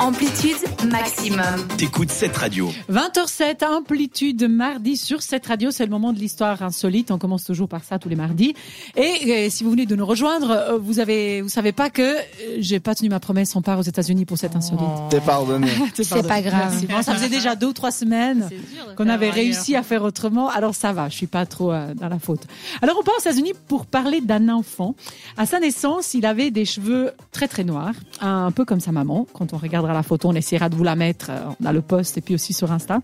Amplitude maximum. T'écoutes cette radio. 20h07, amplitude mardi sur cette radio. C'est le moment de l'histoire insolite. On commence toujours par ça tous les mardis. Et, euh, si vous venez de nous rejoindre, euh, vous avez, vous savez pas que euh, j'ai pas tenu ma promesse. On part aux États-Unis pour cette insolite. T'es pardonné. C'est pas grave. Bon, ça faisait déjà deux ou trois semaines qu'on avait réussi à faire autrement. Alors ça va, je suis pas trop euh, dans la faute. Alors on part aux États-Unis pour parler d'un enfant. À sa naissance, il avait des cheveux très très noirs, un peu comme sa maman. Quand on regardera la photo, on essaiera de vous la mettre. euh, On a le post et puis aussi sur Insta.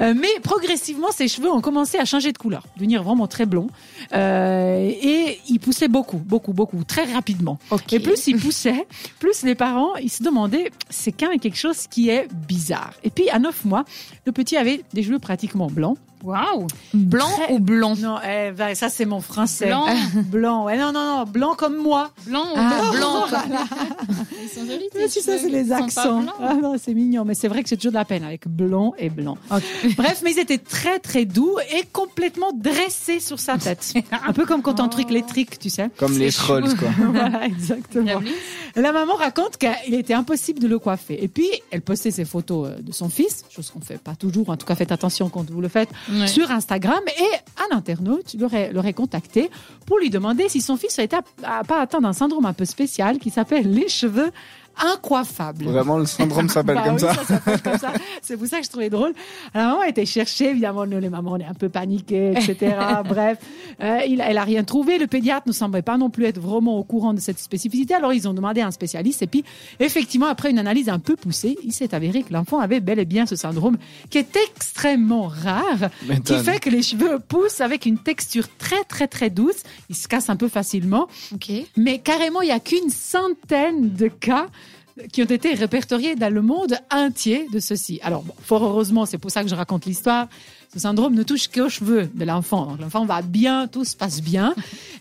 Euh, mais progressivement, ses cheveux ont commencé à changer de couleur, devenir vraiment très blonds. Euh, et il poussait beaucoup, beaucoup, beaucoup, très rapidement. Et plus il poussait, plus les parents, ils se demandaient, c'est quand même quelque chose qui est bizarre. Et puis, à neuf mois, le petit avait des cheveux pratiquement blancs. Waouh. Blanc Très- ou blond Non, eh, ben, ça c'est mon français. Blanc. blanc. Ouais, non, non, non, blanc comme moi. Blanc ou Ah, blanc voilà. Ils sont jolis. Mais si ça, c'est les accents. Ah non, c'est mignon, mais c'est vrai que j'ai toujours de la peine avec blond et blanc. Bref, mais ils étaient très très doux et complètement dressés sur sa tête. Un peu comme quand on truc électrique, tu sais. Comme les trolls, quoi. voilà, exactement. La maman raconte qu'il était impossible de le coiffer. Et puis, elle postait ses photos euh, de son fils, chose qu'on fait pas toujours, en tout cas faites attention quand vous le faites, Ouais. sur Instagram. Et un internaute l'aurait, l'aurait contacté pour lui demander si son fils à pas atteint d'un syndrome un peu spécial qui s'appelle les cheveux incoiffables. Vraiment, le syndrome s'appelle Bah comme oui, ça. s'appelle comme ça. C'est pour ça que je trouvais drôle. Alors, la maman a été chercher, évidemment, nous, les mamans, on est un peu paniquées, etc. Bref, euh, il, elle a rien trouvé. Le pédiatre ne semblait pas non plus être vraiment au courant de cette spécificité. Alors, ils ont demandé à un spécialiste. Et puis, effectivement, après une analyse un peu poussée, il s'est avéré que l'enfant avait bel et bien ce syndrome qui est extrêmement rare, qui fait que les cheveux poussent avec une texture très, très, très douce. Ils se cassent un peu facilement. Ok. Mais carrément, il n'y a qu'une centaine de cas qui ont été répertoriés dans le monde entier de ceci. Alors, bon, fort heureusement, c'est pour ça que je raconte l'histoire. Ce syndrome ne touche qu'aux cheveux de l'enfant. Donc, l'enfant va bien, tout se passe bien.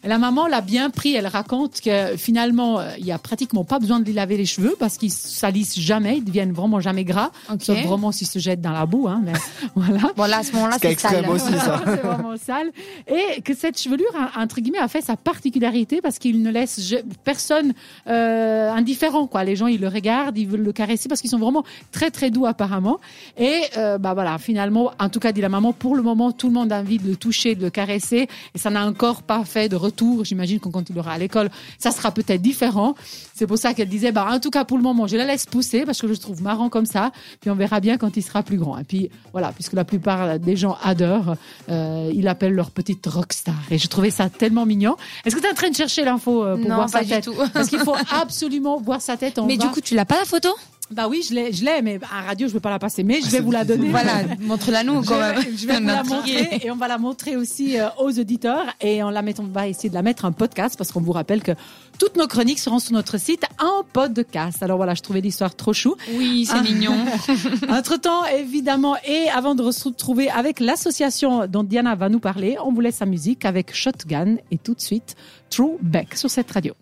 Et la maman l'a bien pris. Elle raconte que finalement, euh, il y a pratiquement pas besoin de lui laver les cheveux parce qu'ils salissent jamais. Ils deviennent vraiment jamais gras. Ok. Sauf vraiment s'ils se jettent dans la boue, hein. Mais voilà. Bon, là, à ce moment-là, C'est sale. aussi, ça. c'est vraiment sale. Et que cette chevelure, a- entre guillemets, a fait sa particularité parce qu'il ne laisse personne euh, indifférent. Quoi. Les gens, ils le regardent, ils veulent le caresser parce qu'ils sont vraiment très, très doux apparemment. Et euh, bah voilà, finalement, en tout cas, dit la maman, pour le moment, tout le monde a envie de le toucher, de le caresser. Et ça n'a encore pas fait de retour. J'imagine qu'on continuera à l'école. Ça sera peut-être différent. C'est pour ça qu'elle disait, bah, en tout cas, pour le moment, je la laisse pousser parce que je le trouve marrant comme ça. Puis on verra bien quand il sera plus grand. Et puis voilà, puisque la plupart des gens adorent, euh, ils l'appellent leur petite rockstar. Et je trouvais ça tellement mignon. Est-ce que tu es en train de chercher l'info euh, pour Non, voir pas sa du tête tout. Parce qu'il faut absolument voir sa tête. On Mais va- du coup, tu l'as pas la photo? Bah oui, je l'ai, je l'ai, mais à radio, je peux pas la passer. Mais je vais vous la donner. Voilà, montre-la nous quand même. Je vais vous la montrer et on va la montrer aussi euh, aux auditeurs et on la met, on va essayer de la mettre en podcast parce qu'on vous rappelle que toutes nos chroniques seront sur notre site en podcast. Alors voilà, je trouvais l'histoire trop chou. Oui, c'est Ah. mignon. Entre temps, évidemment, et avant de se retrouver avec l'association dont Diana va nous parler, on vous laisse sa musique avec Shotgun et tout de suite True Beck sur cette radio.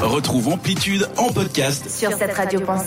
Retrouve Amplitude en podcast Sur cette radio pensée.